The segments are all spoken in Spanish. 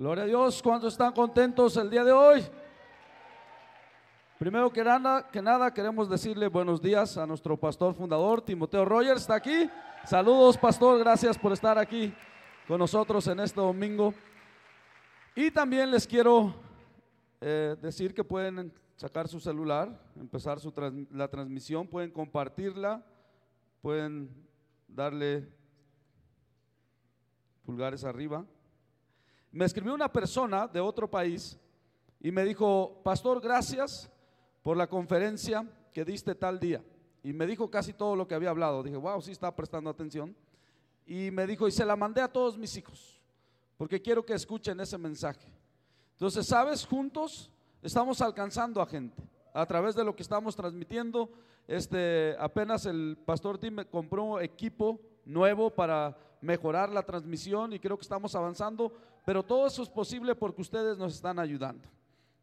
Gloria a Dios, ¿cuántos están contentos el día de hoy? Primero que nada, que nada, queremos decirle buenos días a nuestro pastor fundador, Timoteo Rogers, ¿está aquí? Saludos, pastor, gracias por estar aquí con nosotros en este domingo. Y también les quiero eh, decir que pueden sacar su celular, empezar su la transmisión, pueden compartirla, pueden darle pulgares arriba. Me escribió una persona de otro país y me dijo, pastor, gracias por la conferencia que diste tal día. Y me dijo casi todo lo que había hablado. Dije, wow, sí está prestando atención. Y me dijo, y se la mandé a todos mis hijos, porque quiero que escuchen ese mensaje. Entonces, ¿sabes? Juntos estamos alcanzando a gente a través de lo que estamos transmitiendo. Este, apenas el pastor Tim compró equipo nuevo para mejorar la transmisión y creo que estamos avanzando, pero todo eso es posible porque ustedes nos están ayudando.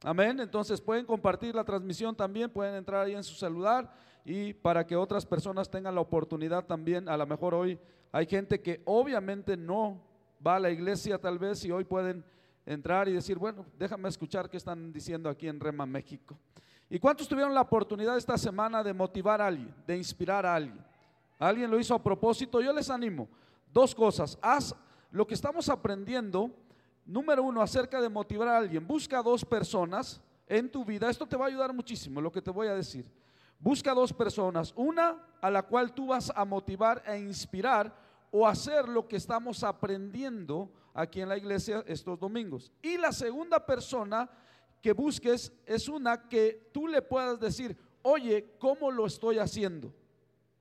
Amén. Entonces pueden compartir la transmisión también, pueden entrar ahí en su celular y para que otras personas tengan la oportunidad también, a lo mejor hoy hay gente que obviamente no va a la iglesia tal vez y hoy pueden entrar y decir, bueno, déjame escuchar qué están diciendo aquí en Rema, México. ¿Y cuántos tuvieron la oportunidad esta semana de motivar a alguien, de inspirar a alguien? ¿Alguien lo hizo a propósito? Yo les animo. Dos cosas. Haz lo que estamos aprendiendo. Número uno, acerca de motivar a alguien. Busca dos personas en tu vida. Esto te va a ayudar muchísimo, lo que te voy a decir. Busca dos personas. Una a la cual tú vas a motivar e inspirar o hacer lo que estamos aprendiendo aquí en la iglesia estos domingos. Y la segunda persona que busques es una que tú le puedas decir, oye, ¿cómo lo estoy haciendo?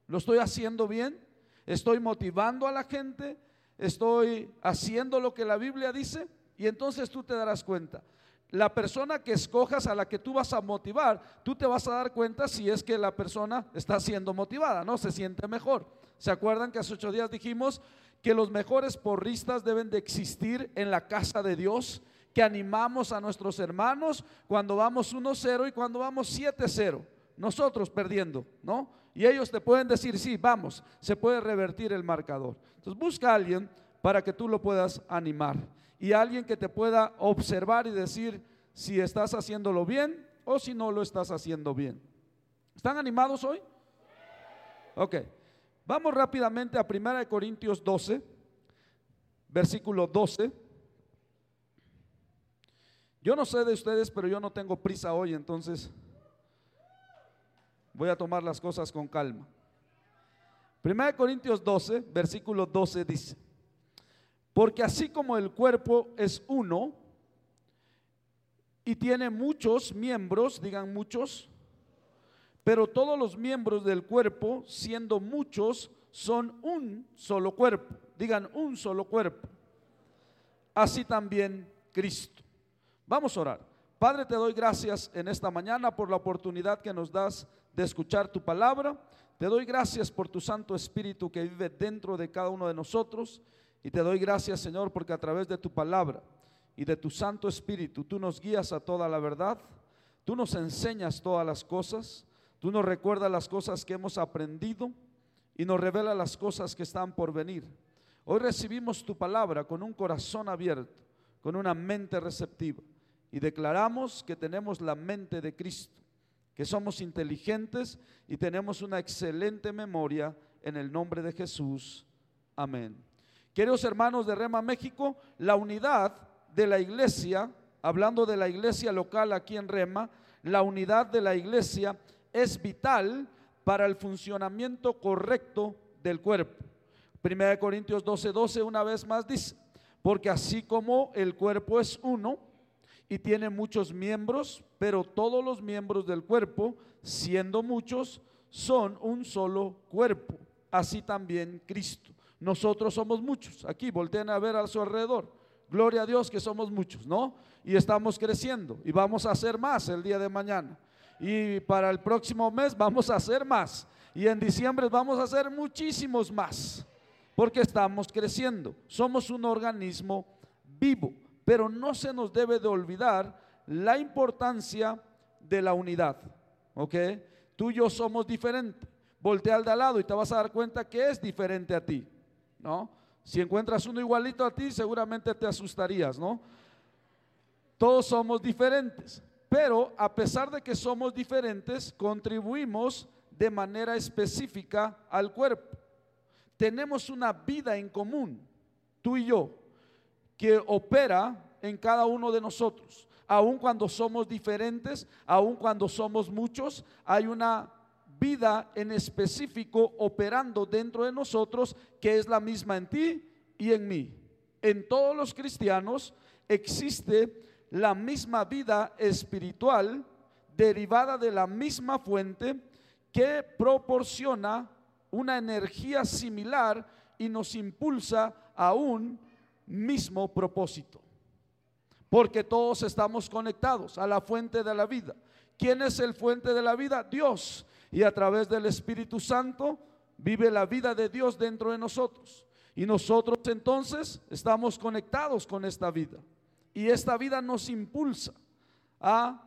¿Lo estoy haciendo bien? ¿Estoy motivando a la gente? ¿Estoy haciendo lo que la Biblia dice? Y entonces tú te darás cuenta. La persona que escojas a la que tú vas a motivar, tú te vas a dar cuenta si es que la persona está siendo motivada, ¿no? Se siente mejor. ¿Se acuerdan que hace ocho días dijimos que los mejores porristas deben de existir en la casa de Dios? Que animamos a nuestros hermanos cuando vamos 1-0 y cuando vamos 7-0. Nosotros perdiendo, ¿no? Y ellos te pueden decir, sí, vamos, se puede revertir el marcador. Entonces busca a alguien para que tú lo puedas animar. Y alguien que te pueda observar y decir si estás haciéndolo bien o si no lo estás haciendo bien. ¿Están animados hoy? Ok. Vamos rápidamente a 1 Corintios 12, versículo 12. Yo no sé de ustedes, pero yo no tengo prisa hoy, entonces Voy a tomar las cosas con calma. 1 Corintios 12, versículo 12 dice, porque así como el cuerpo es uno y tiene muchos miembros, digan muchos, pero todos los miembros del cuerpo, siendo muchos, son un solo cuerpo, digan un solo cuerpo. Así también Cristo. Vamos a orar. Padre, te doy gracias en esta mañana por la oportunidad que nos das de escuchar tu palabra. Te doy gracias por tu Santo Espíritu que vive dentro de cada uno de nosotros. Y te doy gracias, Señor, porque a través de tu palabra y de tu Santo Espíritu tú nos guías a toda la verdad. Tú nos enseñas todas las cosas. Tú nos recuerdas las cosas que hemos aprendido y nos revela las cosas que están por venir. Hoy recibimos tu palabra con un corazón abierto, con una mente receptiva y declaramos que tenemos la mente de Cristo que somos inteligentes y tenemos una excelente memoria en el nombre de Jesús. Amén. Queridos hermanos de Rema México, la unidad de la iglesia, hablando de la iglesia local aquí en Rema, la unidad de la iglesia es vital para el funcionamiento correcto del cuerpo. Primera de Corintios 12:12 12, una vez más dice, porque así como el cuerpo es uno y tiene muchos miembros, pero todos los miembros del cuerpo, siendo muchos, son un solo cuerpo. Así también Cristo. Nosotros somos muchos. Aquí volteen a ver a su alrededor. Gloria a Dios que somos muchos, ¿no? Y estamos creciendo y vamos a hacer más el día de mañana. Y para el próximo mes vamos a hacer más. Y en diciembre vamos a hacer muchísimos más. Porque estamos creciendo. Somos un organismo vivo. Pero no se nos debe de olvidar la importancia de la unidad. ¿Ok? Tú y yo somos diferentes. Voltea al de al lado y te vas a dar cuenta que es diferente a ti. Si encuentras uno igualito a ti, seguramente te asustarías, ¿no? Todos somos diferentes, pero a pesar de que somos diferentes, contribuimos de manera específica al cuerpo. Tenemos una vida en común, tú y yo, que opera en cada uno de nosotros. Aun cuando somos diferentes, aun cuando somos muchos, hay una vida en específico operando dentro de nosotros que es la misma en ti y en mí. En todos los cristianos existe la misma vida espiritual derivada de la misma fuente que proporciona una energía similar y nos impulsa a un mismo propósito. Porque todos estamos conectados a la fuente de la vida. ¿Quién es el fuente de la vida? Dios. Y a través del Espíritu Santo vive la vida de Dios dentro de nosotros. Y nosotros entonces estamos conectados con esta vida. Y esta vida nos impulsa a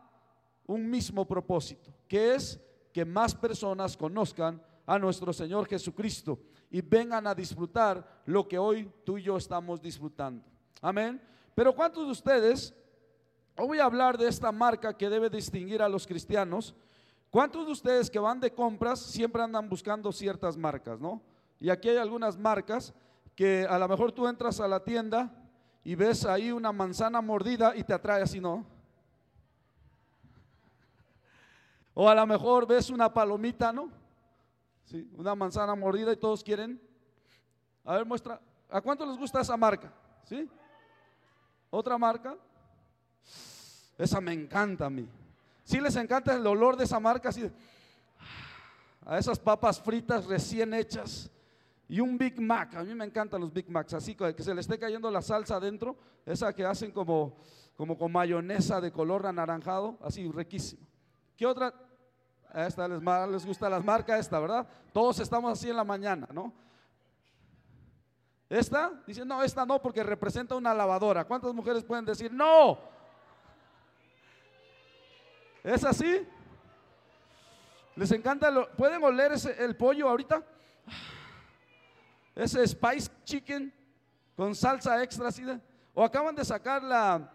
un mismo propósito, que es que más personas conozcan a nuestro Señor Jesucristo y vengan a disfrutar lo que hoy tú y yo estamos disfrutando. Amén. Pero ¿cuántos de ustedes, hoy voy a hablar de esta marca que debe distinguir a los cristianos, ¿cuántos de ustedes que van de compras siempre andan buscando ciertas marcas, no? Y aquí hay algunas marcas que a lo mejor tú entras a la tienda y ves ahí una manzana mordida y te atrae así, ¿no? O a lo mejor ves una palomita, ¿no? Sí, una manzana mordida y todos quieren. A ver, muestra. ¿A cuánto les gusta esa marca? ¿Sí? ¿Otra marca? Esa me encanta a mí. Sí les encanta el olor de esa marca, así. A esas papas fritas recién hechas y un Big Mac. A mí me encantan los Big Macs, así que se le esté cayendo la salsa adentro, esa que hacen como, como con mayonesa de color anaranjado, así riquísimo. ¿Qué otra? Esta les, les gusta las marcas, esta, ¿verdad? Todos estamos así en la mañana, ¿no? Esta, dice, no, esta no, porque representa una lavadora. ¿Cuántas mujeres pueden decir, no? ¿Es así? ¿Les encanta? ¿Pueden oler ese, el pollo ahorita? ese spice chicken con salsa extra así o acaban de sacar la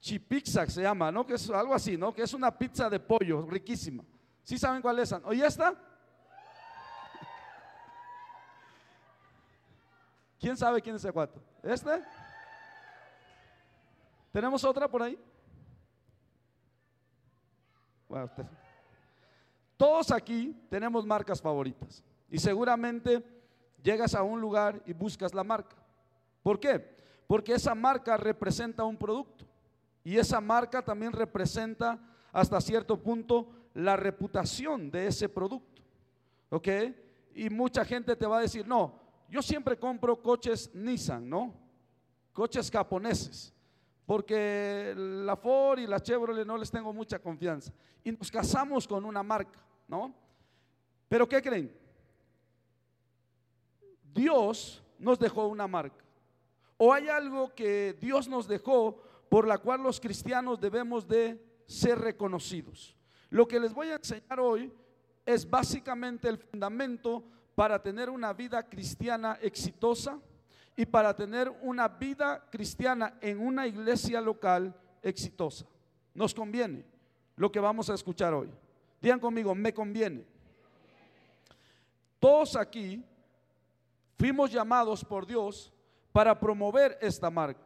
chipizza se llama, ¿no? Que es algo así, ¿no? Que es una pizza de pollo riquísima. ¿Sí saben cuál es? ¿Oye esta? ¿Quién sabe quién es ese cuatro? ¿Este? ¿Tenemos otra por ahí? Todos aquí tenemos marcas favoritas y seguramente llegas a un lugar y buscas la marca. ¿Por qué? Porque esa marca representa un producto y esa marca también representa hasta cierto punto la reputación de ese producto. ¿Ok? Y mucha gente te va a decir, no, yo siempre compro coches Nissan, ¿no? Coches japoneses, porque la Ford y la Chevrolet no les tengo mucha confianza. Y nos casamos con una marca, ¿no? Pero ¿qué creen? Dios nos dejó una marca. O hay algo que Dios nos dejó por la cual los cristianos debemos de ser reconocidos. Lo que les voy a enseñar hoy es básicamente el fundamento para tener una vida cristiana exitosa y para tener una vida cristiana en una iglesia local exitosa. Nos conviene lo que vamos a escuchar hoy. Digan conmigo, me conviene. Todos aquí Fuimos llamados por Dios para promover esta marca.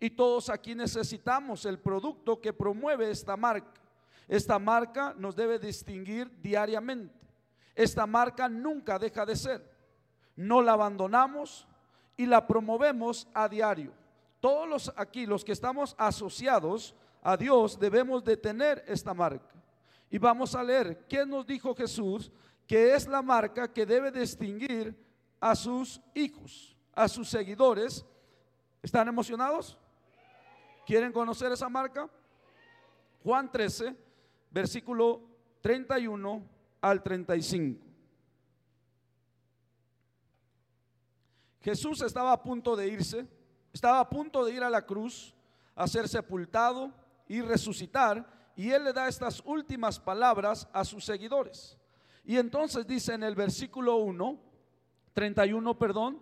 Y todos aquí necesitamos el producto que promueve esta marca. Esta marca nos debe distinguir diariamente. Esta marca nunca deja de ser. No la abandonamos y la promovemos a diario. Todos los aquí, los que estamos asociados a Dios, debemos de tener esta marca. Y vamos a leer qué nos dijo Jesús, que es la marca que debe distinguir a sus hijos, a sus seguidores. ¿Están emocionados? ¿Quieren conocer esa marca? Juan 13, versículo 31 al 35. Jesús estaba a punto de irse, estaba a punto de ir a la cruz, a ser sepultado y resucitar, y él le da estas últimas palabras a sus seguidores. Y entonces dice en el versículo 1, 31, perdón.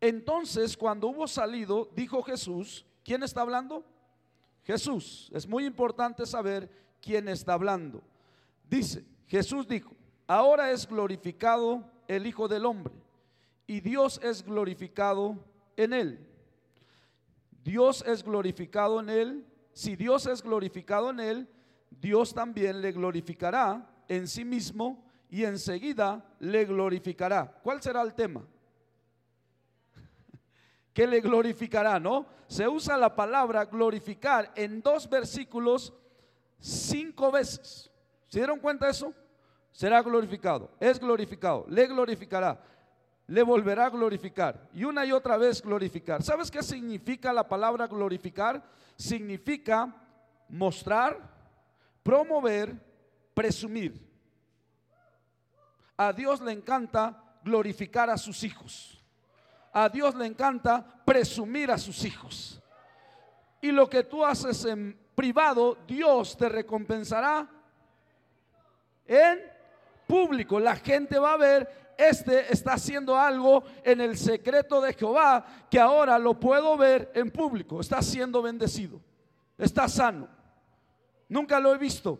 Entonces, cuando hubo salido, dijo Jesús, ¿quién está hablando? Jesús. Es muy importante saber quién está hablando. Dice, Jesús dijo, ahora es glorificado el Hijo del Hombre y Dios es glorificado en él. Dios es glorificado en él. Si Dios es glorificado en él, Dios también le glorificará en sí mismo y enseguida le glorificará. ¿Cuál será el tema? que le glorificará, ¿no? Se usa la palabra glorificar en dos versículos cinco veces. ¿Se dieron cuenta de eso? Será glorificado, es glorificado, le glorificará, le volverá a glorificar y una y otra vez glorificar. ¿Sabes qué significa la palabra glorificar? Significa mostrar, promover, presumir. A Dios le encanta glorificar a sus hijos a Dios le encanta presumir a sus hijos. Y lo que tú haces en privado, Dios te recompensará en público. La gente va a ver, este está haciendo algo en el secreto de Jehová que ahora lo puedo ver en público. Está siendo bendecido, está sano. Nunca lo he visto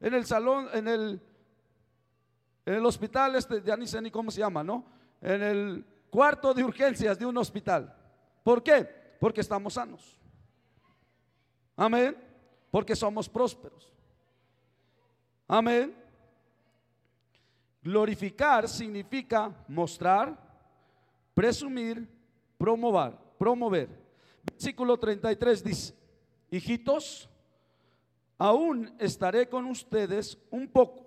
en el salón, en el, en el hospital, este, ya ni sé ni cómo se llama, ¿no? En el cuarto de urgencias de un hospital. ¿Por qué? Porque estamos sanos. Amén. Porque somos prósperos. Amén. Glorificar significa mostrar, presumir, promover, promover. Versículo 33 dice, hijitos, aún estaré con ustedes un poco.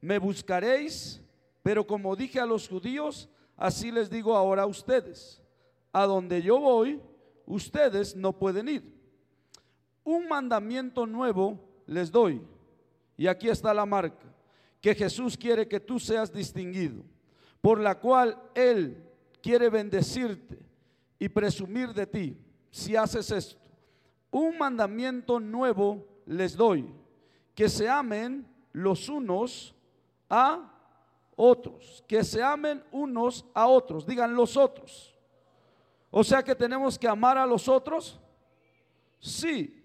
Me buscaréis, pero como dije a los judíos, Así les digo ahora a ustedes, a donde yo voy, ustedes no pueden ir. Un mandamiento nuevo les doy. Y aquí está la marca, que Jesús quiere que tú seas distinguido, por la cual Él quiere bendecirte y presumir de ti si haces esto. Un mandamiento nuevo les doy, que se amen los unos a otros, que se amen unos a otros, digan los otros. O sea que tenemos que amar a los otros. Sí,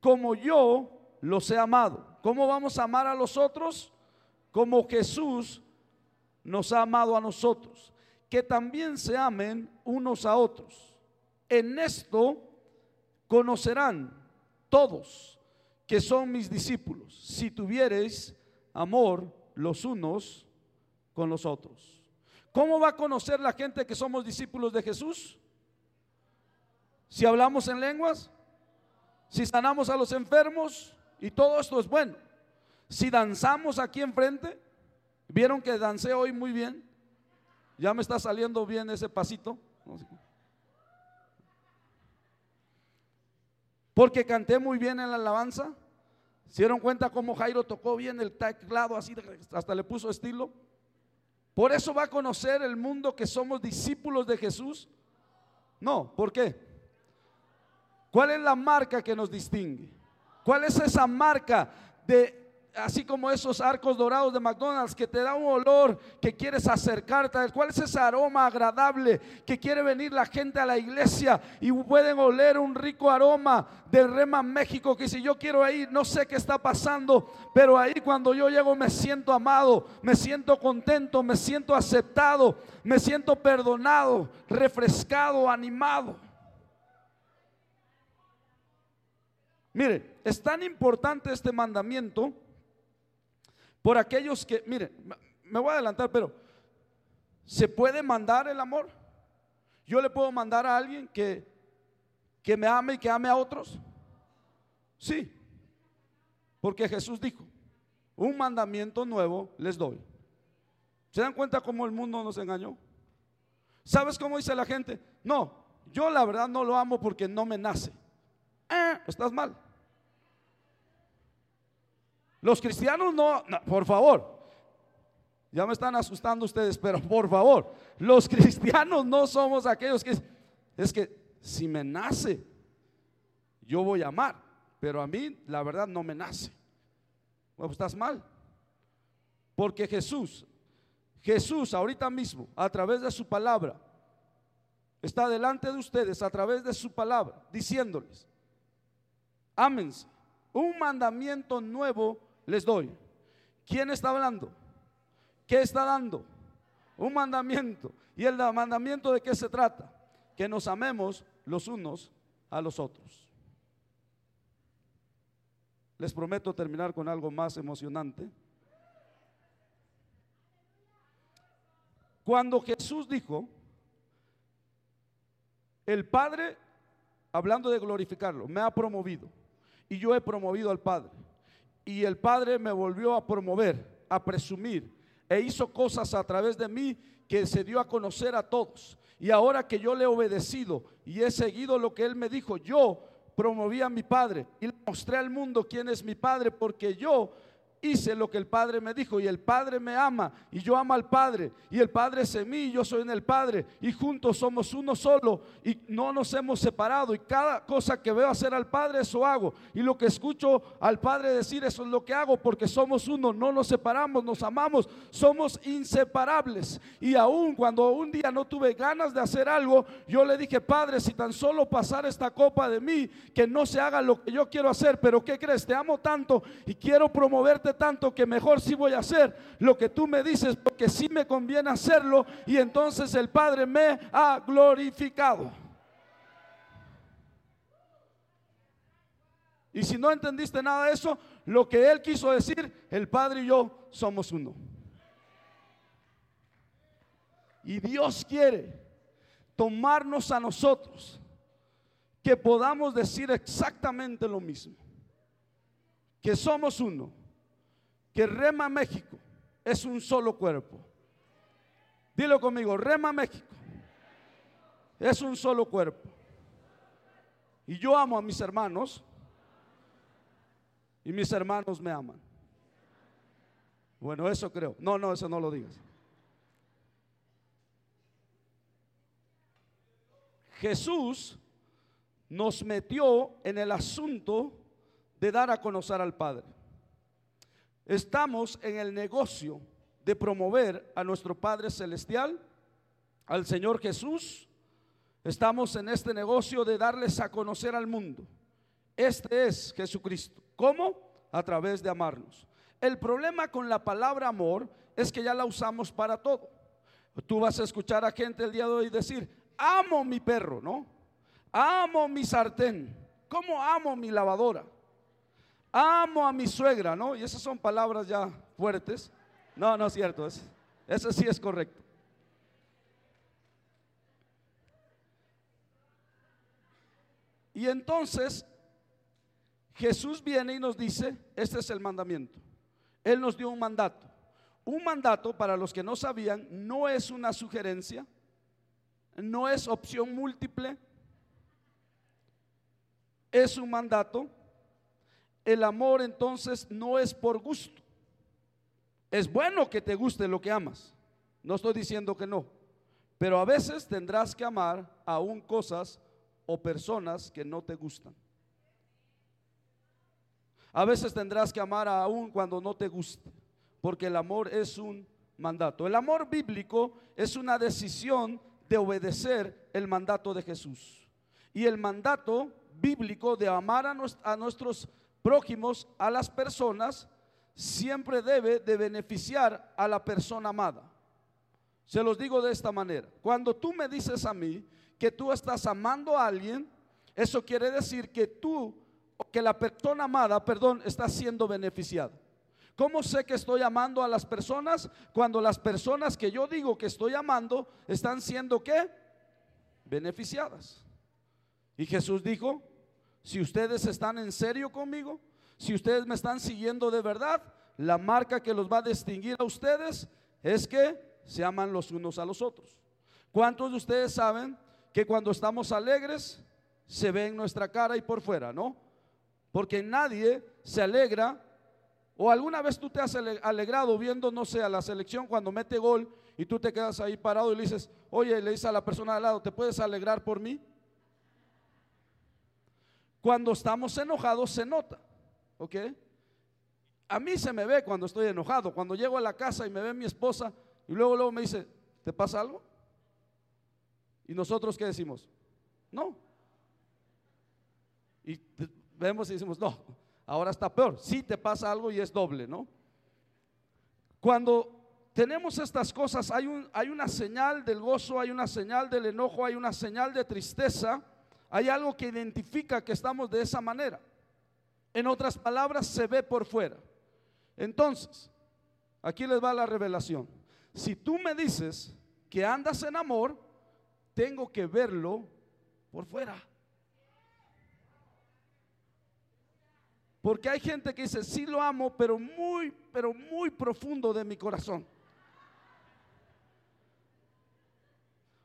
como yo los he amado. ¿Cómo vamos a amar a los otros? Como Jesús nos ha amado a nosotros. Que también se amen unos a otros. En esto conocerán todos que son mis discípulos, si tuviereis amor los unos con los otros. ¿Cómo va a conocer la gente que somos discípulos de Jesús? Si hablamos en lenguas, si sanamos a los enfermos y todo esto es bueno. Si danzamos aquí enfrente, vieron que dancé hoy muy bien. Ya me está saliendo bien ese pasito. Porque canté muy bien en la alabanza. ¿Se dieron cuenta cómo Jairo tocó bien el teclado así, hasta le puso estilo? Por eso va a conocer el mundo que somos discípulos de Jesús. No, ¿por qué? ¿Cuál es la marca que nos distingue? ¿Cuál es esa marca de así como esos arcos dorados de McDonald's que te da un olor que quieres acercarte ¿Cuál es ese aroma agradable que quiere venir la gente a la iglesia y pueden oler un rico aroma del Rema México que si yo quiero ir, no sé qué está pasando, pero ahí cuando yo llego me siento amado, me siento contento, me siento aceptado, me siento perdonado, refrescado, animado. Mire, es tan importante este mandamiento por aquellos que, miren, me voy a adelantar, pero ¿se puede mandar el amor? Yo le puedo mandar a alguien que, que me ame y que ame a otros. Sí, porque Jesús dijo, un mandamiento nuevo les doy. ¿Se dan cuenta cómo el mundo nos engañó? ¿Sabes cómo dice la gente? No, yo la verdad no lo amo porque no me nace. Eh, estás mal. Los cristianos no, por favor, ya me están asustando ustedes, pero por favor, los cristianos no somos aquellos que es que si me nace, yo voy a amar, pero a mí la verdad no me nace. Bueno, pues estás mal. Porque Jesús, Jesús ahorita mismo, a través de su palabra, está delante de ustedes, a través de su palabra, diciéndoles, ámense. Un mandamiento nuevo les doy. ¿Quién está hablando? ¿Qué está dando? Un mandamiento. ¿Y el mandamiento de qué se trata? Que nos amemos los unos a los otros. Les prometo terminar con algo más emocionante. Cuando Jesús dijo, el Padre, hablando de glorificarlo, me ha promovido y yo he promovido al Padre. Y el Padre me volvió a promover, a presumir, e hizo cosas a través de mí que se dio a conocer a todos. Y ahora que yo le he obedecido y he seguido lo que Él me dijo, yo promoví a mi Padre y le mostré al mundo quién es mi Padre, porque yo hice lo que el Padre me dijo y el Padre me ama y yo amo al Padre y el Padre es en mí y yo soy en el Padre y juntos somos uno solo y no nos hemos separado y cada cosa que veo hacer al Padre eso hago y lo que escucho al Padre decir eso es lo que hago porque somos uno, no nos separamos, nos amamos, somos inseparables y aún cuando un día no tuve ganas de hacer algo, yo le dije, Padre, si tan solo pasar esta copa de mí, que no se haga lo que yo quiero hacer, pero ¿qué crees? Te amo tanto y quiero promoverte tanto que mejor si voy a hacer lo que tú me dices porque sí me conviene hacerlo y entonces el Padre me ha glorificado. Y si no entendiste nada de eso, lo que Él quiso decir, el Padre y yo somos uno. Y Dios quiere tomarnos a nosotros, que podamos decir exactamente lo mismo, que somos uno que Rema México es un solo cuerpo. Dilo conmigo, Rema México es un solo cuerpo. Y yo amo a mis hermanos y mis hermanos me aman. Bueno, eso creo. No, no, eso no lo digas. Jesús nos metió en el asunto de dar a conocer al Padre. Estamos en el negocio de promover a nuestro Padre Celestial, al Señor Jesús. Estamos en este negocio de darles a conocer al mundo. Este es Jesucristo. ¿Cómo? A través de amarnos. El problema con la palabra amor es que ya la usamos para todo. Tú vas a escuchar a gente el día de hoy decir, amo mi perro, ¿no? Amo mi sartén. ¿Cómo amo mi lavadora? Amo a mi suegra, ¿no? Y esas son palabras ya fuertes. No, no es cierto, es, eso sí es correcto. Y entonces Jesús viene y nos dice, este es el mandamiento. Él nos dio un mandato. Un mandato, para los que no sabían, no es una sugerencia, no es opción múltiple, es un mandato el amor entonces no es por gusto. Es bueno que te guste lo que amas. No estoy diciendo que no. Pero a veces tendrás que amar aún cosas o personas que no te gustan. A veces tendrás que amar aún cuando no te guste. Porque el amor es un mandato. El amor bíblico es una decisión de obedecer el mandato de Jesús. Y el mandato bíblico de amar a, nuestros prójimos a las personas siempre debe de beneficiar a la persona amada. Se los digo de esta manera. Cuando tú me dices a mí que tú estás amando a alguien, eso quiere decir que tú, que la persona amada, perdón, está siendo beneficiada. ¿Cómo sé que estoy amando a las personas? Cuando las personas que yo digo que estoy amando están siendo qué? Beneficiadas. Y Jesús dijo, si ustedes están en serio conmigo, si ustedes me están siguiendo de verdad, la marca que los va a distinguir a ustedes es que se aman los unos a los otros. ¿Cuántos de ustedes saben que cuando estamos alegres se ve en nuestra cara y por fuera, no? Porque nadie se alegra o alguna vez tú te has alegrado viendo, no sé, a la selección cuando mete gol y tú te quedas ahí parado y le dices, oye, le dices a la persona al lado, ¿te puedes alegrar por mí? Cuando estamos enojados se nota, ¿ok? A mí se me ve cuando estoy enojado, cuando llego a la casa y me ve mi esposa y luego luego me dice, ¿te pasa algo? Y nosotros qué decimos? No. Y vemos y decimos, no, ahora está peor. Sí te pasa algo y es doble, ¿no? Cuando tenemos estas cosas, hay, un, hay una señal del gozo, hay una señal del enojo, hay una señal de tristeza, hay algo que identifica que estamos de esa manera. En otras palabras, se ve por fuera. Entonces, aquí les va la revelación. Si tú me dices que andas en amor, tengo que verlo por fuera. Porque hay gente que dice, sí lo amo, pero muy, pero muy profundo de mi corazón.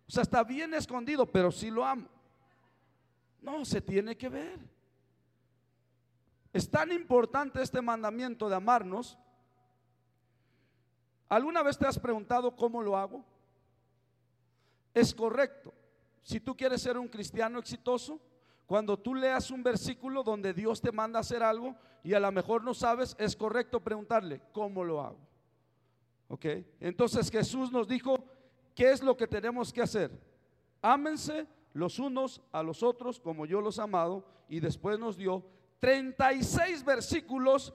O sea, está bien escondido, pero sí lo amo. No, se tiene que ver. Es tan importante este mandamiento de amarnos. ¿Alguna vez te has preguntado cómo lo hago? Es correcto. Si tú quieres ser un cristiano exitoso, cuando tú leas un versículo donde Dios te manda a hacer algo y a lo mejor no sabes, es correcto preguntarle, ¿cómo lo hago? ¿Ok? Entonces Jesús nos dijo, ¿qué es lo que tenemos que hacer? Ámense los unos a los otros como yo los he amado y después nos dio 36 versículos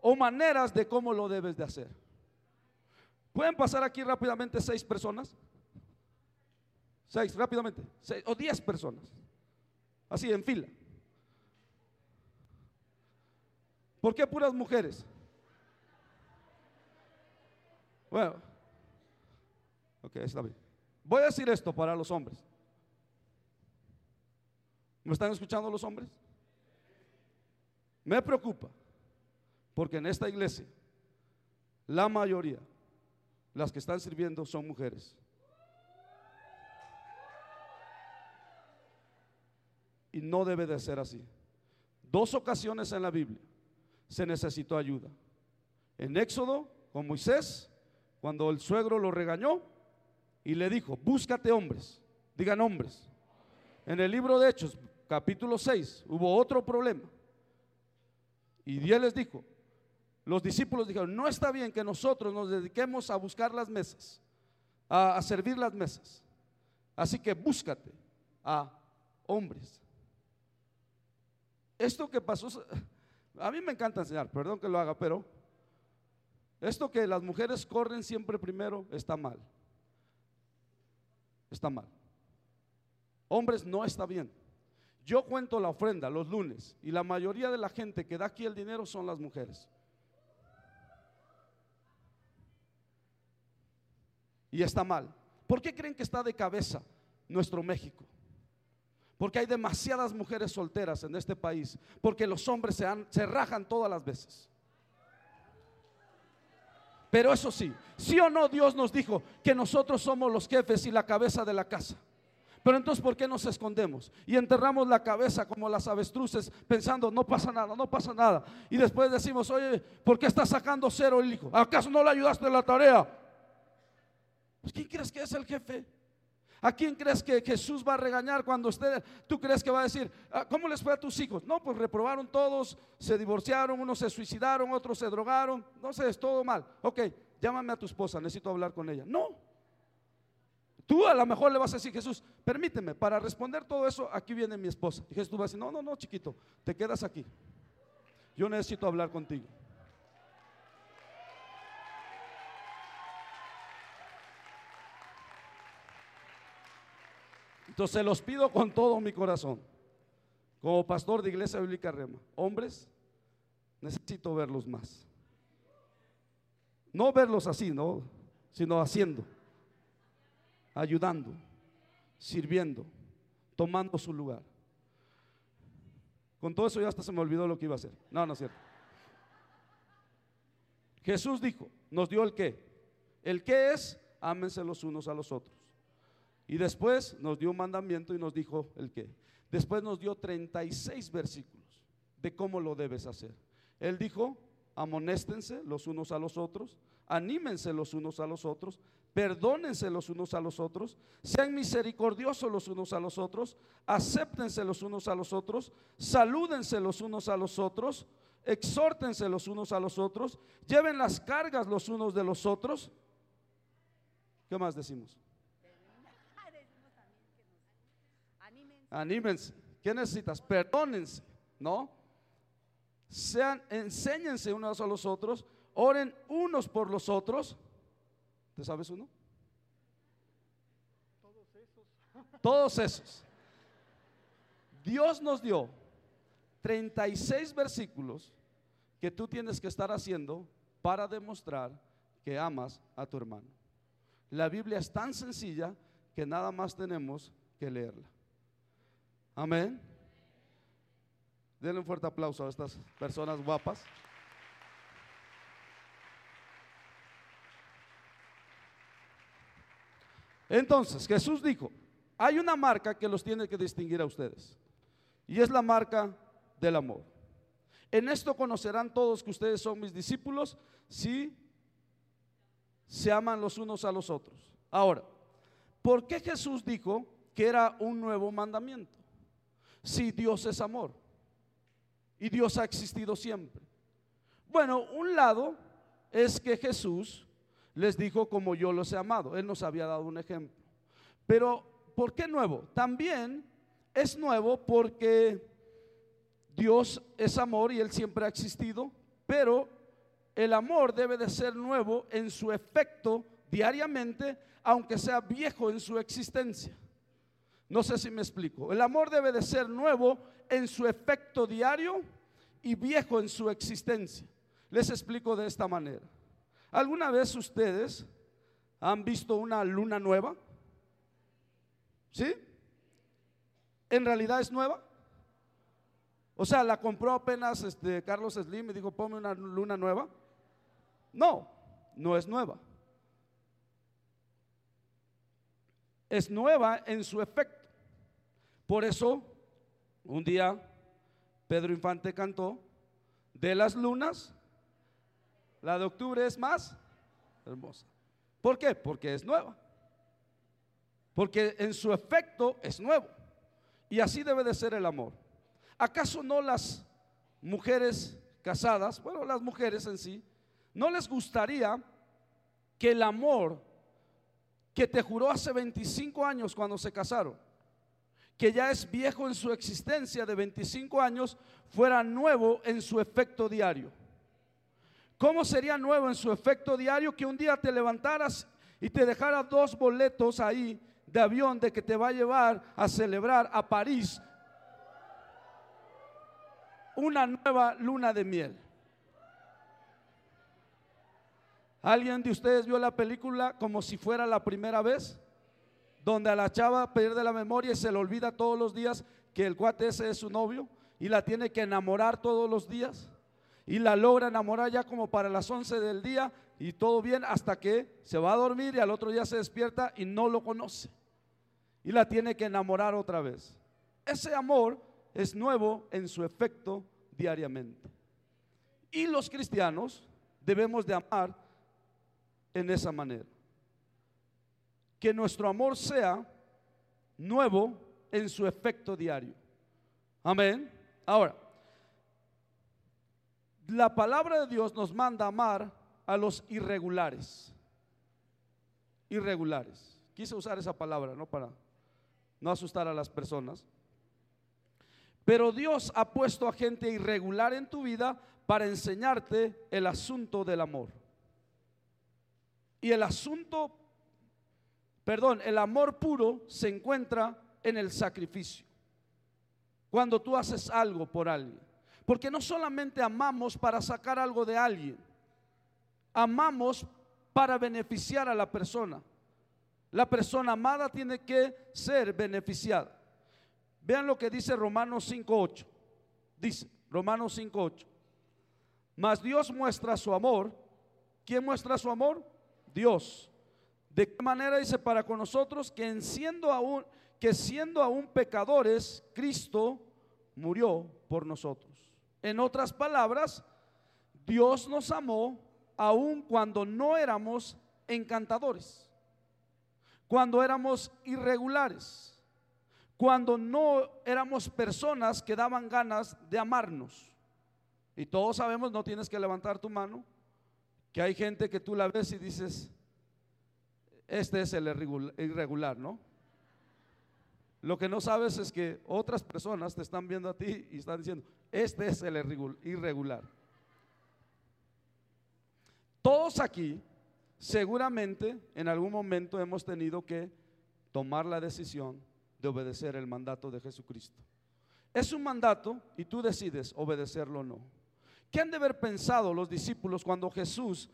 o maneras de cómo lo debes de hacer. ¿Pueden pasar aquí rápidamente seis personas? Seis, rápidamente. Seis, o diez personas. Así, en fila. ¿Por qué puras mujeres? Bueno, ok, está bien. Voy a decir esto para los hombres. ¿Me están escuchando los hombres? Me preocupa porque en esta iglesia la mayoría, las que están sirviendo son mujeres. Y no debe de ser así. Dos ocasiones en la Biblia se necesitó ayuda. En Éxodo, con Moisés, cuando el suegro lo regañó y le dijo, búscate hombres, digan hombres. En el libro de Hechos, capítulo 6, hubo otro problema. Y Dios les dijo, los discípulos dijeron, no está bien que nosotros nos dediquemos a buscar las mesas, a, a servir las mesas. Así que búscate a hombres. Esto que pasó, a mí me encanta enseñar, perdón que lo haga, pero esto que las mujeres corren siempre primero está mal. Está mal. Hombres no está bien. Yo cuento la ofrenda los lunes y la mayoría de la gente que da aquí el dinero son las mujeres. Y está mal. ¿Por qué creen que está de cabeza nuestro México? Porque hay demasiadas mujeres solteras en este país. Porque los hombres se, se rajan todas las veces. Pero eso sí, sí o no Dios nos dijo que nosotros somos los jefes y la cabeza de la casa. Pero entonces, ¿por qué nos escondemos? Y enterramos la cabeza como las avestruces pensando, no pasa nada, no pasa nada. Y después decimos, oye, ¿por qué está sacando cero el hijo? ¿Acaso no le ayudaste en la tarea? Pues, ¿Quién crees que es el jefe? ¿A quién crees que Jesús va a regañar cuando usted, tú crees que va a decir, ah, ¿cómo les fue a tus hijos? No, pues reprobaron todos, se divorciaron, unos se suicidaron, otros se drogaron, no sé, es todo mal. Ok, llámame a tu esposa, necesito hablar con ella. No, Tú a lo mejor le vas a decir, Jesús, permíteme, para responder todo eso, aquí viene mi esposa. Y Jesús va a decir, no, no, no, chiquito, te quedas aquí. Yo necesito hablar contigo. Entonces los pido con todo mi corazón, como pastor de Iglesia Bíblica Rema, hombres, necesito verlos más. No verlos así, no, sino haciendo ayudando, sirviendo, tomando su lugar. Con todo eso ya hasta se me olvidó lo que iba a hacer. No, no es cierto. Jesús dijo, nos dio el qué. El qué es, ámense los unos a los otros. Y después nos dio un mandamiento y nos dijo el qué. Después nos dio 36 versículos de cómo lo debes hacer. Él dijo, amonéstense los unos a los otros, anímense los unos a los otros, perdónense los unos a los otros, sean misericordiosos los unos a los otros, acéptense los unos a los otros, salúdense los unos a los otros, exhórtense los unos a los otros, lleven las cargas los unos de los otros. ¿Qué más decimos? Anímense. ¿Qué necesitas? Perdónense, ¿no? sean, enséñense unos a los otros, oren unos por los otros. ¿Te sabes uno? Todos esos. Todos esos. Dios nos dio 36 versículos que tú tienes que estar haciendo para demostrar que amas a tu hermano. La Biblia es tan sencilla que nada más tenemos que leerla. Amén. Denle un fuerte aplauso a estas personas guapas. Entonces, Jesús dijo, hay una marca que los tiene que distinguir a ustedes. Y es la marca del amor. En esto conocerán todos que ustedes son mis discípulos si se aman los unos a los otros. Ahora, ¿por qué Jesús dijo que era un nuevo mandamiento? Si Dios es amor y Dios ha existido siempre. Bueno, un lado es que Jesús les dijo como yo los he amado. Él nos había dado un ejemplo. Pero, ¿por qué nuevo? También es nuevo porque Dios es amor y Él siempre ha existido, pero el amor debe de ser nuevo en su efecto diariamente, aunque sea viejo en su existencia. No sé si me explico. El amor debe de ser nuevo en su efecto diario y viejo en su existencia. Les explico de esta manera. ¿Alguna vez ustedes han visto una luna nueva? ¿Sí? ¿En realidad es nueva? O sea, la compró apenas este Carlos Slim y dijo, ponme una luna nueva. No, no es nueva. Es nueva en su efecto. Por eso, un día Pedro Infante cantó, de las lunas, la de octubre es más hermosa. ¿Por qué? Porque es nueva. Porque en su efecto es nuevo. Y así debe de ser el amor. ¿Acaso no las mujeres casadas, bueno, las mujeres en sí, no les gustaría que el amor que te juró hace 25 años cuando se casaron, que ya es viejo en su existencia de 25 años, fuera nuevo en su efecto diario? ¿Cómo sería nuevo en su efecto diario que un día te levantaras y te dejara dos boletos ahí de avión de que te va a llevar a celebrar a París una nueva luna de miel. ¿Alguien de ustedes vio la película como si fuera la primera vez? Donde a la chava pierde la memoria y se le olvida todos los días que el cuate ese es su novio y la tiene que enamorar todos los días. Y la logra enamorar ya como para las 11 del día y todo bien hasta que se va a dormir y al otro día se despierta y no lo conoce. Y la tiene que enamorar otra vez. Ese amor es nuevo en su efecto diariamente. Y los cristianos debemos de amar en esa manera. Que nuestro amor sea nuevo en su efecto diario. Amén. Ahora, la palabra de Dios nos manda amar a los irregulares. Irregulares. Quise usar esa palabra, ¿no? Para no asustar a las personas. Pero Dios ha puesto a gente irregular en tu vida para enseñarte el asunto del amor. Y el asunto, perdón, el amor puro se encuentra en el sacrificio. Cuando tú haces algo por alguien. Porque no solamente amamos para sacar algo de alguien, amamos para beneficiar a la persona. La persona amada tiene que ser beneficiada. Vean lo que dice Romanos 5.8. Dice Romanos 5.8. Mas Dios muestra su amor. ¿Quién muestra su amor? Dios. ¿De qué manera dice para con nosotros que siendo aún que siendo aún pecadores Cristo murió por nosotros? En otras palabras, Dios nos amó aún cuando no éramos encantadores, cuando éramos irregulares cuando no éramos personas que daban ganas de amarnos. Y todos sabemos, no tienes que levantar tu mano, que hay gente que tú la ves y dices, este es el irregular, ¿no? Lo que no sabes es que otras personas te están viendo a ti y están diciendo, este es el irregular. Todos aquí seguramente en algún momento hemos tenido que tomar la decisión de obedecer el mandato de Jesucristo. Es un mandato y tú decides obedecerlo o no. ¿Qué han de haber pensado los discípulos cuando Jesús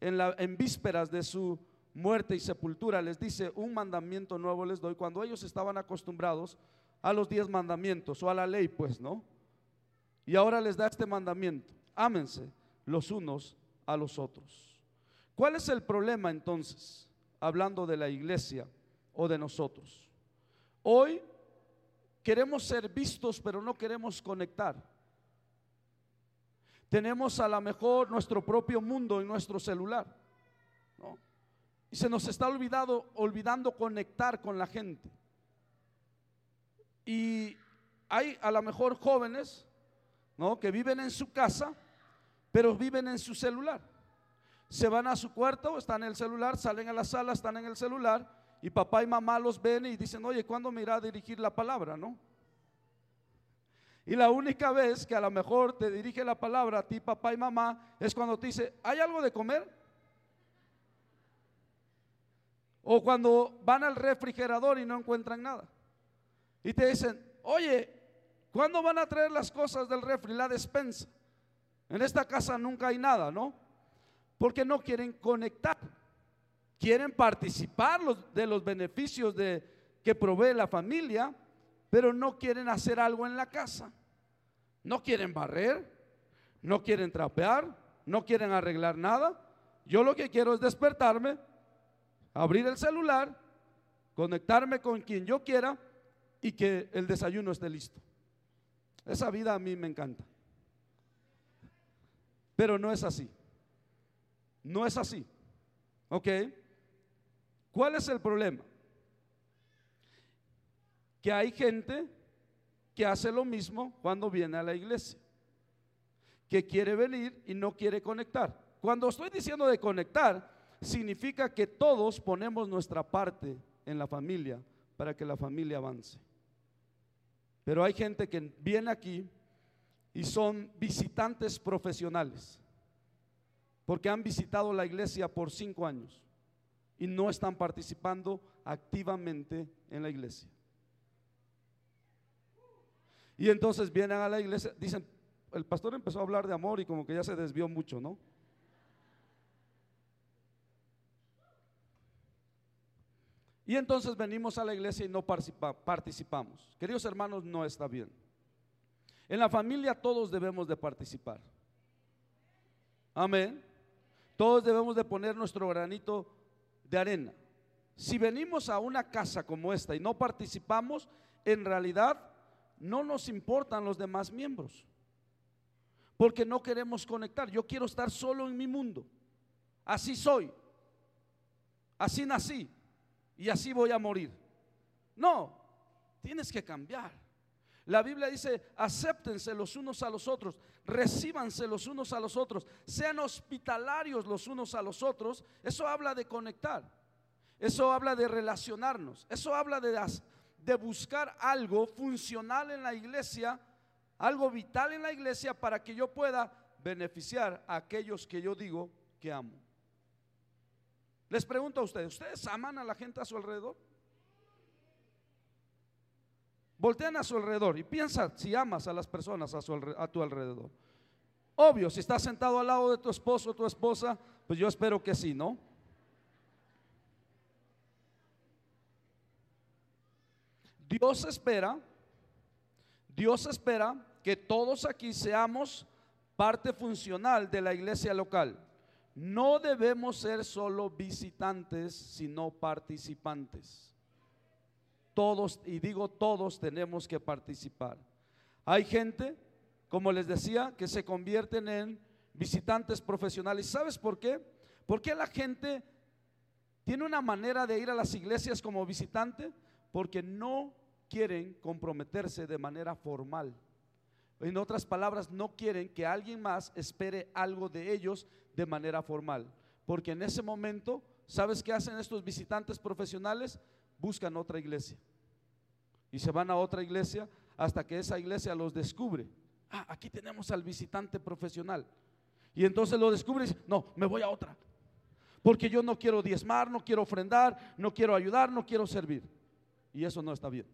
en, en vísperas de su muerte y sepultura les dice, un mandamiento nuevo les doy, cuando ellos estaban acostumbrados a los diez mandamientos o a la ley, pues, ¿no? Y ahora les da este mandamiento, ámense los unos a los otros. ¿Cuál es el problema entonces, hablando de la iglesia o de nosotros? Hoy queremos ser vistos, pero no queremos conectar. Tenemos a lo mejor nuestro propio mundo en nuestro celular. ¿no? Y se nos está olvidado, olvidando conectar con la gente. Y hay a lo mejor jóvenes ¿no? que viven en su casa, pero viven en su celular. Se van a su cuarto, están en el celular, salen a la sala, están en el celular, y papá y mamá los ven y dicen, oye, ¿cuándo me irá a dirigir la palabra? ¿No? Y la única vez que a lo mejor te dirige la palabra a ti, papá y mamá, es cuando te dice, ¿hay algo de comer? O cuando van al refrigerador y no encuentran nada. Y te dicen, oye, ¿cuándo van a traer las cosas del refri, la despensa? En esta casa nunca hay nada, ¿no? Porque no quieren conectar. Quieren participar de los beneficios de, que provee la familia, pero no quieren hacer algo en la casa. No quieren barrer, no quieren trapear, no quieren arreglar nada. Yo lo que quiero es despertarme, abrir el celular, conectarme con quien yo quiera y que el desayuno esté listo. Esa vida a mí me encanta. Pero no es así. No es así. ¿Ok? ¿Cuál es el problema? Que hay gente que hace lo mismo cuando viene a la iglesia. Que quiere venir y no quiere conectar. Cuando estoy diciendo de conectar, significa que todos ponemos nuestra parte en la familia para que la familia avance. Pero hay gente que viene aquí y son visitantes profesionales, porque han visitado la iglesia por cinco años y no están participando activamente en la iglesia. Y entonces vienen a la iglesia, dicen, el pastor empezó a hablar de amor y como que ya se desvió mucho, ¿no? Y entonces venimos a la iglesia y no participamos. Queridos hermanos, no está bien. En la familia todos debemos de participar. Amén. Todos debemos de poner nuestro granito de arena. Si venimos a una casa como esta y no participamos, en realidad no nos importan los demás miembros. Porque no queremos conectar. Yo quiero estar solo en mi mundo. Así soy. Así nací y así voy a morir. No, tienes que cambiar. La Biblia dice, acéptense los unos a los otros, recíbanse los unos a los otros, sean hospitalarios los unos a los otros. Eso habla de conectar, eso habla de relacionarnos, eso habla de, de buscar algo funcional en la iglesia, algo vital en la iglesia para que yo pueda beneficiar a aquellos que yo digo que amo. Les pregunto a ustedes, ¿ustedes aman a la gente a su alrededor? Voltean a su alrededor y piensa si amas a las personas a, a tu alrededor. Obvio, si estás sentado al lado de tu esposo o tu esposa, pues yo espero que sí, ¿no? Dios espera, Dios espera que todos aquí seamos parte funcional de la iglesia local. No debemos ser solo visitantes, sino participantes. Todos, y digo todos, tenemos que participar. Hay gente, como les decía, que se convierten en visitantes profesionales. ¿Sabes por qué? Porque la gente tiene una manera de ir a las iglesias como visitante porque no quieren comprometerse de manera formal. En otras palabras, no quieren que alguien más espere algo de ellos de manera formal. Porque en ese momento, ¿sabes qué hacen estos visitantes profesionales? Buscan otra iglesia. y se van a otra iglesia hasta que esa iglesia los descubre. Ah, aquí tenemos al visitante profesional. Y entonces lo descubre y dice, no, me voy a otra. Porque yo no quiero diezmar, no quiero ofrendar, no quiero ayudar, no quiero servir. Y eso no está bien.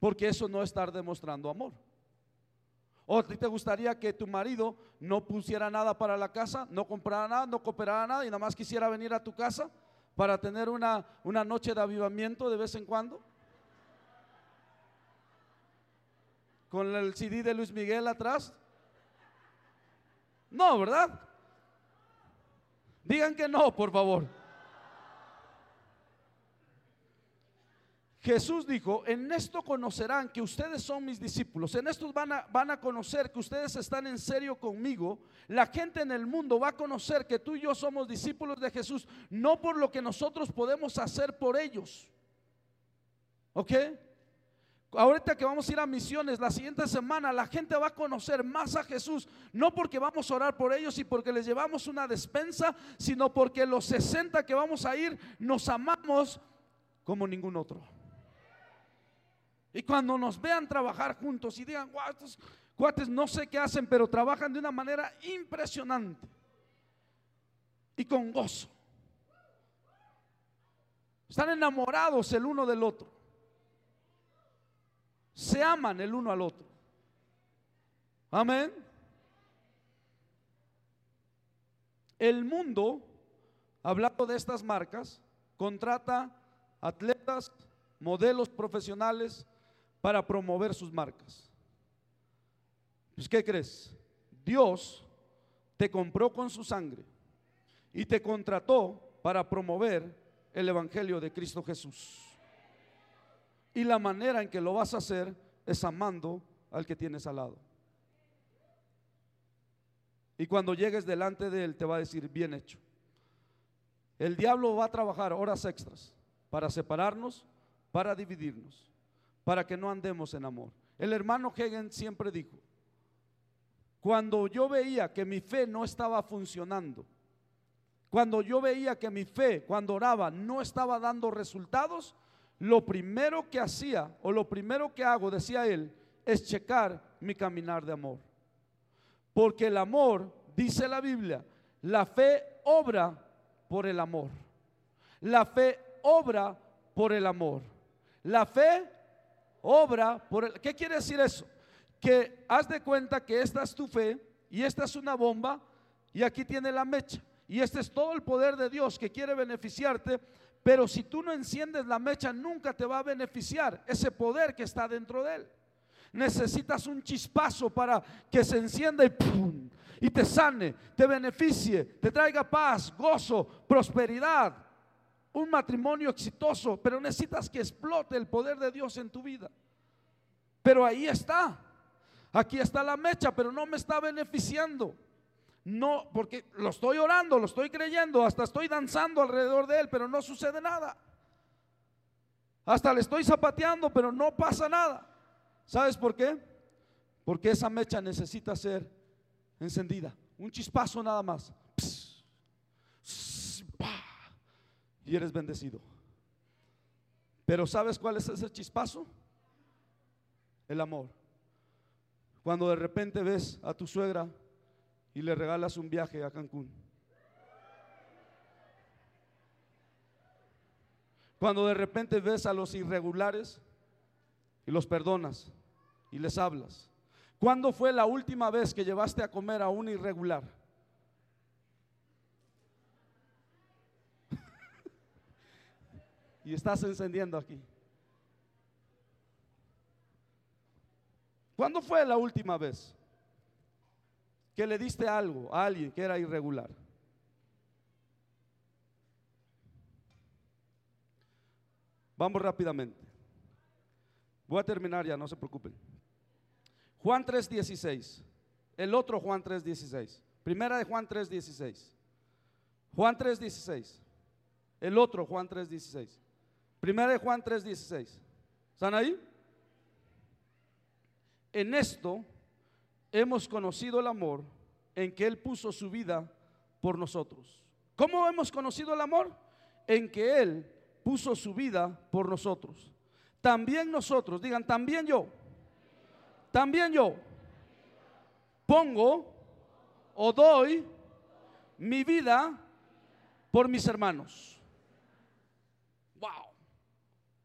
Porque eso no es estar demostrando amor. ¿O a ti te gustaría que tu marido no pusiera nada para la casa, no comprara nada, no cooperara nada y nada más quisiera venir a tu casa para tener una, una noche de avivamiento de vez en cuando? Con el CD de Luis Miguel atrás. No, ¿verdad? Digan que no, por favor. Jesús dijo, en esto conocerán que ustedes son mis discípulos, en esto van a, van a conocer que ustedes están en serio conmigo. La gente en el mundo va a conocer que tú y yo somos discípulos de Jesús, no por lo que nosotros podemos hacer por ellos. ¿Ok? Ahorita que vamos a ir a misiones, la siguiente semana la gente va a conocer más a Jesús, no porque vamos a orar por ellos y porque les llevamos una despensa, sino porque los 60 que vamos a ir nos amamos como ningún otro. Y cuando nos vean trabajar juntos y digan, wow, estos cuates no sé qué hacen, pero trabajan de una manera impresionante y con gozo. Están enamorados el uno del otro. Se aman el uno al otro. Amén. El mundo, hablando de estas marcas, contrata atletas, modelos profesionales, para promover sus marcas. Pues, ¿qué crees? Dios te compró con su sangre y te contrató para promover el Evangelio de Cristo Jesús. Y la manera en que lo vas a hacer es amando al que tienes al lado. Y cuando llegues delante de Él te va a decir, bien hecho. El diablo va a trabajar horas extras para separarnos, para dividirnos para que no andemos en amor. El hermano Hegen siempre dijo, cuando yo veía que mi fe no estaba funcionando, cuando yo veía que mi fe, cuando oraba, no estaba dando resultados, lo primero que hacía o lo primero que hago, decía él, es checar mi caminar de amor. Porque el amor, dice la Biblia, la fe obra por el amor. La fe obra por el amor. La fe obra por el... ¿Qué quiere decir eso? Que haz de cuenta que esta es tu fe y esta es una bomba y aquí tiene la mecha. Y este es todo el poder de Dios que quiere beneficiarte, pero si tú no enciendes la mecha nunca te va a beneficiar ese poder que está dentro de él. Necesitas un chispazo para que se encienda y y te sane, te beneficie, te traiga paz, gozo, prosperidad un matrimonio exitoso, pero necesitas que explote el poder de Dios en tu vida. Pero ahí está. Aquí está la mecha, pero no me está beneficiando. No, porque lo estoy orando, lo estoy creyendo, hasta estoy danzando alrededor de él, pero no sucede nada. Hasta le estoy zapateando, pero no pasa nada. ¿Sabes por qué? Porque esa mecha necesita ser encendida. Un chispazo nada más y eres bendecido. Pero ¿sabes cuál es ese chispazo? El amor. Cuando de repente ves a tu suegra y le regalas un viaje a Cancún. Cuando de repente ves a los irregulares y los perdonas y les hablas. ¿Cuándo fue la última vez que llevaste a comer a un irregular? Y estás encendiendo aquí. ¿Cuándo fue la última vez que le diste algo a alguien que era irregular? Vamos rápidamente. Voy a terminar ya, no se preocupen. Juan 3:16. El otro Juan 3:16. Primera de Juan 3:16. Juan 3:16. El otro Juan 3:16. Primera de Juan 3:16. ¿Están ahí? En esto hemos conocido el amor en que Él puso su vida por nosotros. ¿Cómo hemos conocido el amor? En que Él puso su vida por nosotros. También nosotros, digan, también yo, también yo pongo o doy mi vida por mis hermanos. Wow.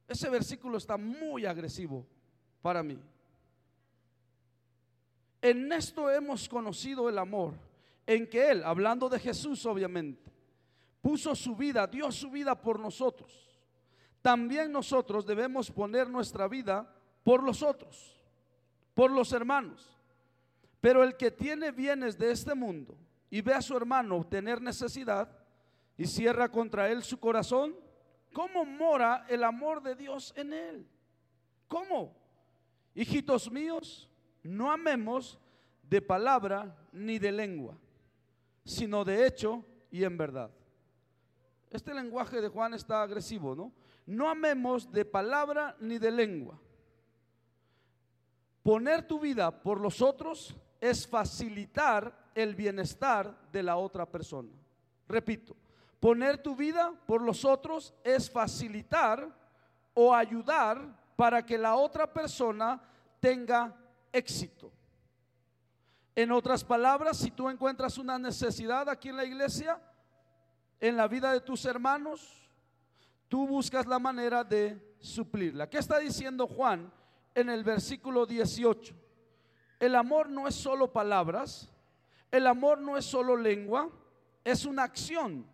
Ese versículo está muy agresivo para mí. En esto hemos conocido el amor, en que Él, hablando de Jesús obviamente, puso su vida, dio su vida por nosotros. También nosotros debemos poner nuestra vida por los otros, por los hermanos. Pero el que tiene bienes de este mundo y ve a su hermano tener necesidad y cierra contra él su corazón, ¿cómo mora el amor de Dios en él? ¿Cómo? Hijitos míos, no amemos de palabra ni de lengua, sino de hecho y en verdad. Este lenguaje de Juan está agresivo, ¿no? No amemos de palabra ni de lengua. Poner tu vida por los otros es facilitar el bienestar de la otra persona. Repito, poner tu vida por los otros es facilitar o ayudar para que la otra persona tenga éxito. En otras palabras, si tú encuentras una necesidad aquí en la iglesia, en la vida de tus hermanos, tú buscas la manera de suplirla. ¿Qué está diciendo Juan en el versículo 18? El amor no es solo palabras, el amor no es solo lengua, es una acción,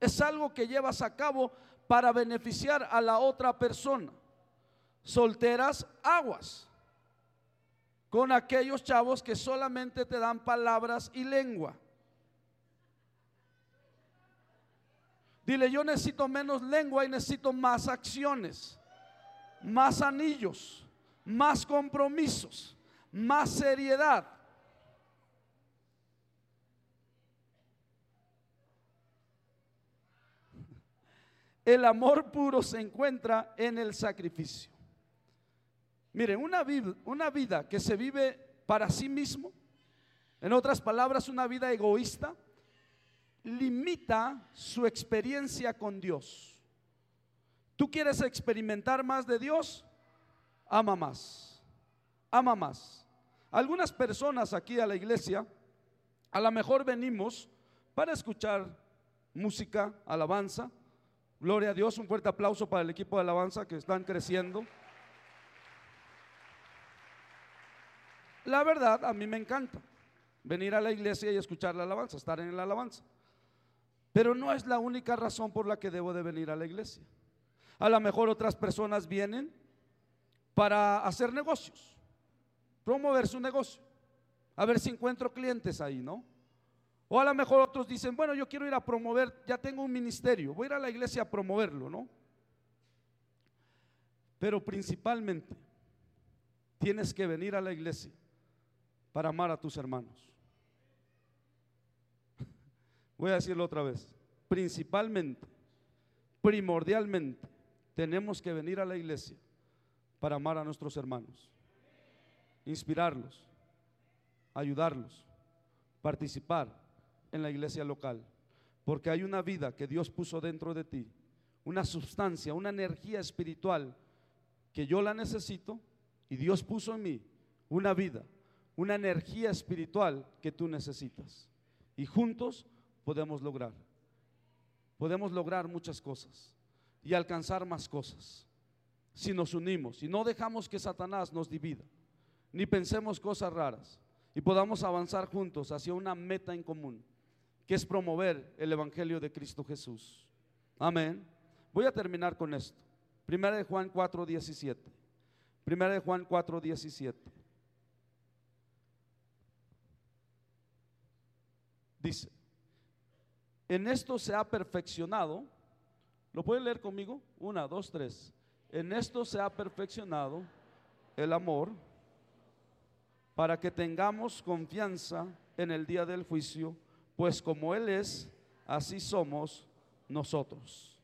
es algo que llevas a cabo para beneficiar a la otra persona. Solteras aguas con aquellos chavos que solamente te dan palabras y lengua. Dile, yo necesito menos lengua y necesito más acciones, más anillos, más compromisos, más seriedad. El amor puro se encuentra en el sacrificio. Miren, una una vida que se vive para sí mismo, en otras palabras, una vida egoísta, limita su experiencia con Dios. ¿Tú quieres experimentar más de Dios? Ama más. Ama más. Algunas personas aquí a la iglesia, a lo mejor venimos para escuchar música, alabanza. Gloria a Dios, un fuerte aplauso para el equipo de alabanza que están creciendo. La verdad, a mí me encanta venir a la iglesia y escuchar la alabanza, estar en la alabanza. Pero no es la única razón por la que debo de venir a la iglesia. A lo mejor otras personas vienen para hacer negocios, promover su negocio, a ver si encuentro clientes ahí, ¿no? O a lo mejor otros dicen, bueno, yo quiero ir a promover, ya tengo un ministerio, voy a ir a la iglesia a promoverlo, ¿no? Pero principalmente tienes que venir a la iglesia para amar a tus hermanos. Voy a decirlo otra vez. Principalmente, primordialmente, tenemos que venir a la iglesia para amar a nuestros hermanos, inspirarlos, ayudarlos, participar en la iglesia local, porque hay una vida que Dios puso dentro de ti, una sustancia, una energía espiritual que yo la necesito y Dios puso en mí una vida, una energía espiritual que tú necesitas. Y juntos podemos lograr. Podemos lograr muchas cosas y alcanzar más cosas si nos unimos y no dejamos que Satanás nos divida, ni pensemos cosas raras y podamos avanzar juntos hacia una meta en común, que es promover el Evangelio de Cristo Jesús. Amén. Voy a terminar con esto. Primera de Juan 4, 17. Primera de Juan 4, 17. Dice, en esto se ha perfeccionado. ¿Lo puede leer conmigo? Una, dos, tres. En esto se ha perfeccionado el amor para que tengamos confianza en el día del juicio, pues como Él es, así somos nosotros.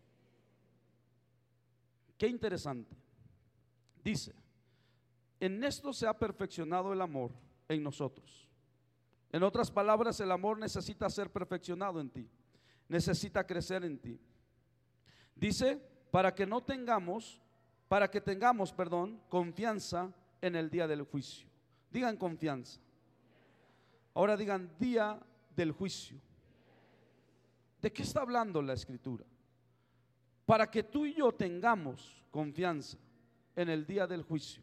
Qué interesante. Dice, en esto se ha perfeccionado el amor en nosotros. En otras palabras, el amor necesita ser perfeccionado en ti necesita crecer en ti. Dice para que no tengamos, para que tengamos, perdón, confianza en el día del juicio. Digan confianza. Ahora digan día del juicio. ¿De qué está hablando la escritura? Para que tú y yo tengamos confianza en el día del juicio.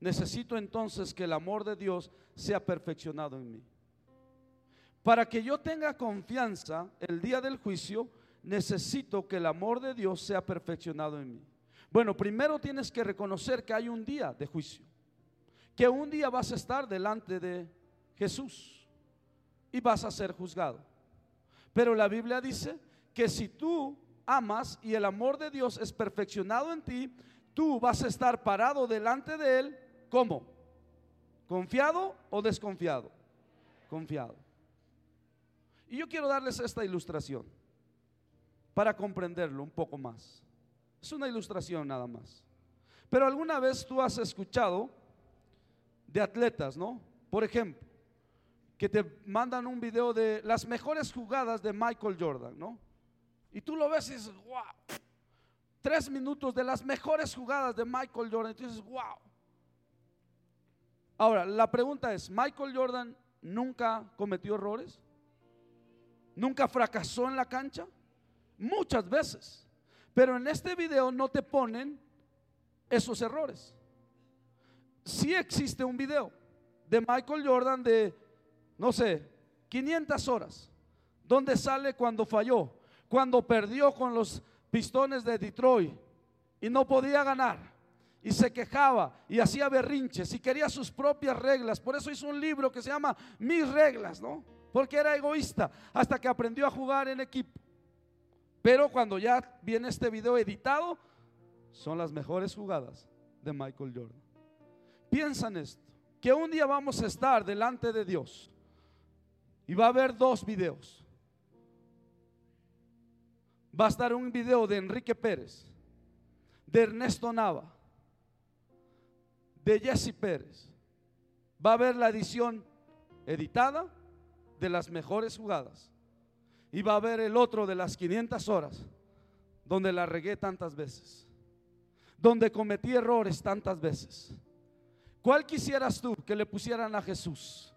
Necesito entonces que el amor de Dios sea perfeccionado en mí. Para que yo tenga confianza el día del juicio, necesito que el amor de Dios sea perfeccionado en mí. Bueno, primero tienes que reconocer que hay un día de juicio, que un día vas a estar delante de Jesús y vas a ser juzgado. Pero la Biblia dice que si tú amas y el amor de Dios es perfeccionado en ti, tú vas a estar parado delante de Él, ¿cómo? ¿Confiado o desconfiado? Confiado. Y yo quiero darles esta ilustración para comprenderlo un poco más. Es una ilustración nada más. Pero alguna vez tú has escuchado de atletas, ¿no? Por ejemplo, que te mandan un video de las mejores jugadas de Michael Jordan, ¿no? Y tú lo ves y dices, wow, tres minutos de las mejores jugadas de Michael Jordan. Y tú dices, wow. Ahora, la pregunta es, ¿Michael Jordan nunca cometió errores? ¿Nunca fracasó en la cancha? Muchas veces. Pero en este video no te ponen esos errores. Sí existe un video de Michael Jordan de no sé, 500 horas, donde sale cuando falló, cuando perdió con los pistones de Detroit y no podía ganar y se quejaba y hacía berrinches y quería sus propias reglas. Por eso hizo un libro que se llama Mis reglas, ¿no? Porque era egoísta hasta que aprendió a jugar en equipo. Pero cuando ya viene este video editado, son las mejores jugadas de Michael Jordan. Piensa en esto, que un día vamos a estar delante de Dios y va a haber dos videos. Va a estar un video de Enrique Pérez, de Ernesto Nava, de Jesse Pérez. Va a haber la edición editada de las mejores jugadas. Y va a haber el otro de las 500 horas, donde la regué tantas veces, donde cometí errores tantas veces. ¿Cuál quisieras tú que le pusieran a Jesús?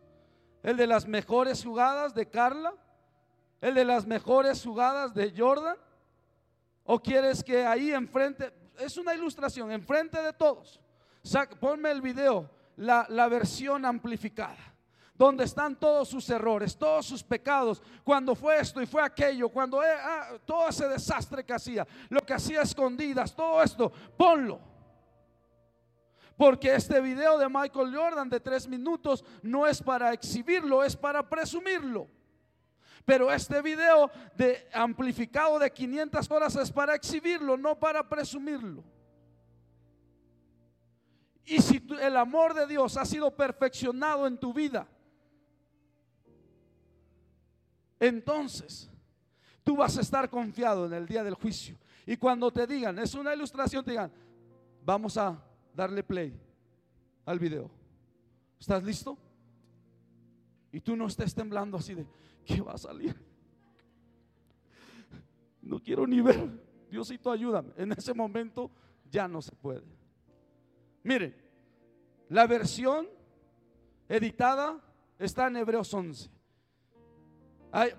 El de las mejores jugadas de Carla, el de las mejores jugadas de Jordan, o quieres que ahí enfrente, es una ilustración, enfrente de todos, ponme el video, la, la versión amplificada donde están todos sus errores, todos sus pecados, cuando fue esto y fue aquello, cuando eh, ah, todo ese desastre que hacía, lo que hacía escondidas, todo esto, ponlo. Porque este video de Michael Jordan de tres minutos no es para exhibirlo, es para presumirlo. Pero este video de amplificado de 500 horas es para exhibirlo, no para presumirlo. Y si el amor de Dios ha sido perfeccionado en tu vida, entonces tú vas a estar confiado en el día del juicio. Y cuando te digan, es una ilustración, te digan, vamos a darle play al video. ¿Estás listo? Y tú no estés temblando así de, ¿qué va a salir? No quiero ni ver. Diosito, ayúdame. En ese momento ya no se puede. Mire, la versión editada está en Hebreos 11.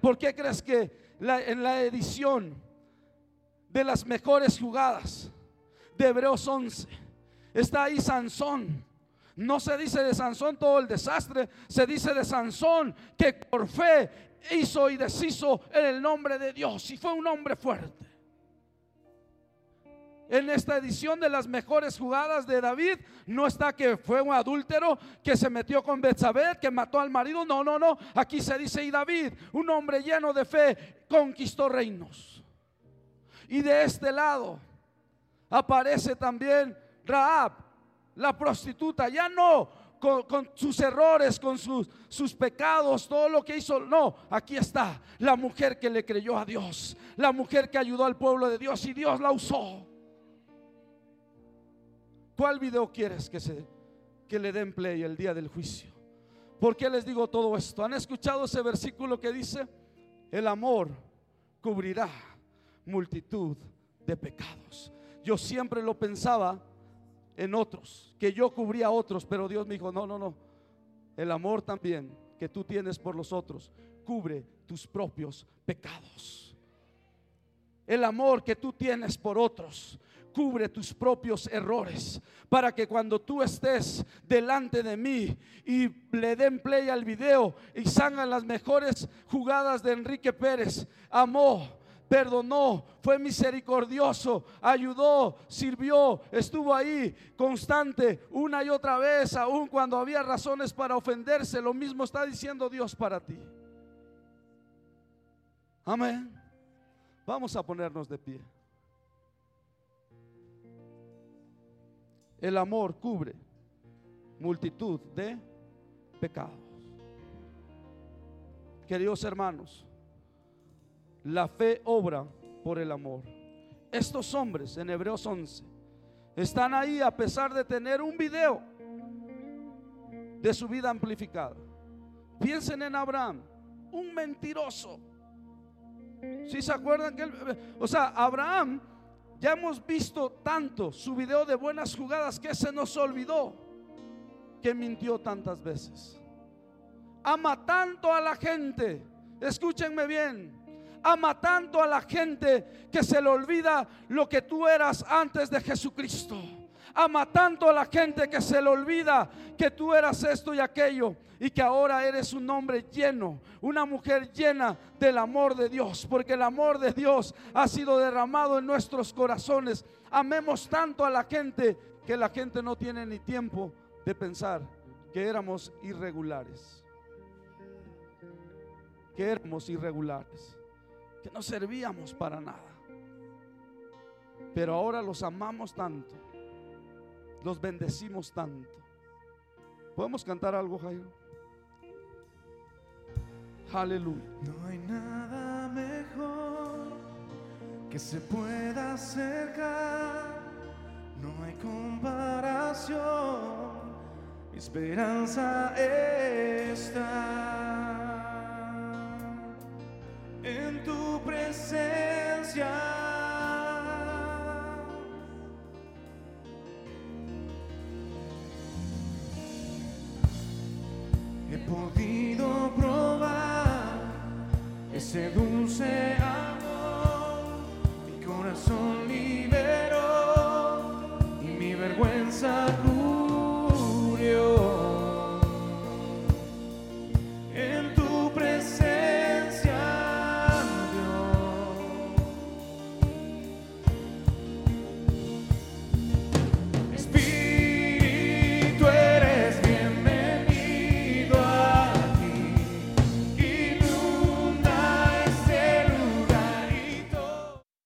¿Por qué crees que en la edición de las mejores jugadas de Hebreos 11 Está ahí Sansón. No se dice de Sansón todo el desastre, se dice de Sansón que por fe hizo y deshizo en el nombre de Dios y fue un hombre fuerte. En esta edición de las mejores jugadas de David no está que fue un adúltero que se metió con Betsabé, que mató al marido. No, no, no. Aquí se dice y David, un hombre lleno de fe, conquistó reinos. Y de este lado aparece también Raab, la prostituta, ya no con, sus errores, con sus, sus pecados, todo lo que hizo. No, aquí está la mujer que le creyó a Dios, la mujer que ayudó al pueblo de Dios y Dios la usó. ¿Cuál video quieres que, se, que le den play el día del juicio? ¿Por qué les digo todo esto? ¿Han escuchado ese versículo que dice, el amor cubrirá multitud de pecados. Yo siempre lo pensaba en otros, que yo cubría otros, pero Dios me dijo, no, no, no. El amor también que tú tienes por los otros cubre tus propios pecados. El amor que tú tienes por otros cubre tus propios errores para que cuando tú estés delante de mí y le den play al video y salgan las mejores jugadas de Enrique Pérez, amó, perdonó, fue misericordioso, ayudó, sirvió, estuvo ahí constante una y otra vez, aun cuando había razones para ofenderse. Lo mismo está diciendo Dios para ti. Amén. Vamos a ponernos de pie. El amor cubre multitud de pecados. Queridos hermanos, la fe obra por el amor. Estos hombres en Hebreos 11 están ahí a pesar de tener un video de su vida amplificada. Piensen en Abraham, un mentiroso. Si se acuerdan que él, o sea, Abraham ya hemos visto tanto su video de buenas jugadas que se nos olvidó que mintió tantas veces. Ama tanto a la gente, escúchenme bien, ama tanto a la gente que se le olvida lo que tú eras antes de Jesucristo. Ama tanto a la gente que se le olvida que tú eras esto y aquello y que ahora eres un hombre lleno, una mujer llena del amor de Dios, porque el amor de Dios ha sido derramado en nuestros corazones. Amemos tanto a la gente que la gente no tiene ni tiempo de pensar que éramos irregulares, que éramos irregulares, que no servíamos para nada. Pero ahora los amamos tanto los bendecimos tanto. ¿Podemos cantar algo, Jairo? Aleluya. No hay nada mejor que se pueda acercar. No hay comparación. Esperanza está en tu presencia. He podido probar ese dulce amor, mi corazón liberó y mi vergüenza.